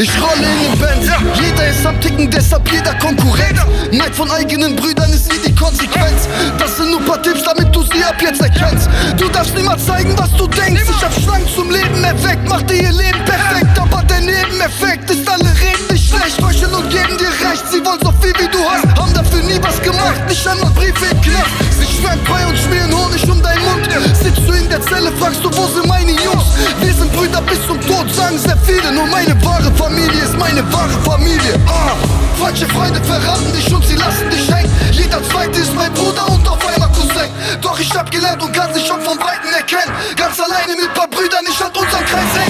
Ich rolle in den Band, jeder ist am Ticken, deshalb jeder Konkurrent. Neid von eigenen Brüdern ist nie die Konsequenz. Das sind nur paar Tipps, damit du sie ab jetzt erkennst. Du darfst niemals zeigen, was du denkst. Ich hab Schlangen zum Leben erweckt, mach dir ihr Leben perfekt. Aber der Nebeneffekt ist, alle reden nicht schlecht. Heucheln und geben dir recht, sie wollen so viel wie du hast. Haben dafür nie was gemacht, nicht einmal Briefe im Knast. Fragst du, wo sind meine Jungs? Wir sind Brüder bis zum Tod, sagen sehr viele, nur meine wahre Familie ist meine wahre Familie. Ah, falsche Freunde verraten dich und sie lassen dich hängen. Jeder zweite ist mein Bruder und auf einmal Cousin. Doch ich hab gelernt und kann sie schon von Weitem erkennen. Ganz alleine mit paar Brüdern, ich hat unseren Kreis hängen.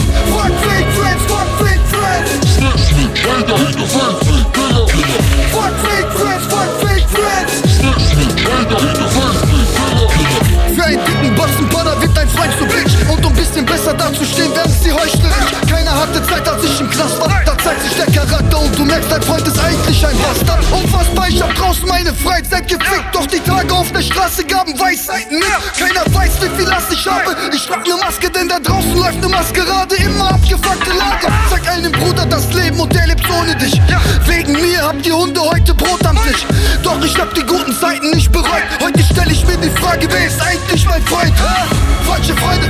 Werden sie heuchlerisch. Keiner hatte Zeit, als ich im Knast war. Da zeigt sich der Charakter und du merkst, dein Freund ist eigentlich ein Bastard. Unfassbar, ich hab draußen meine Freizeit gefickt. Doch die Tage auf der Straße gaben Weisheiten mit. Keiner weiß, wie viel Last ich habe. Ich trag ne Maske, denn da draußen läuft ne Maskerade. Immer abgefuckte Lage. Sag einem Bruder das Leben und der lebt ohne dich. Wegen mir habt ihr Hunde heute Brot am Tisch. Doch ich hab die guten Zeiten nicht bereut. Heute stell ich mir die Frage, wer ist eigentlich mein Freund? Falsche Freunde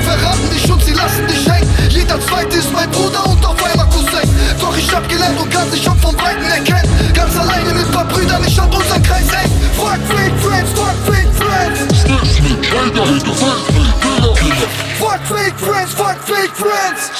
gelernt und kann sie schon von Weitem erkennen. Ganz alleine mit paar Brüdern, ich hab unseren Kreis hängen. Fuck fake friends, fuck fake friends. Fuck fake friends, fuck fake friends.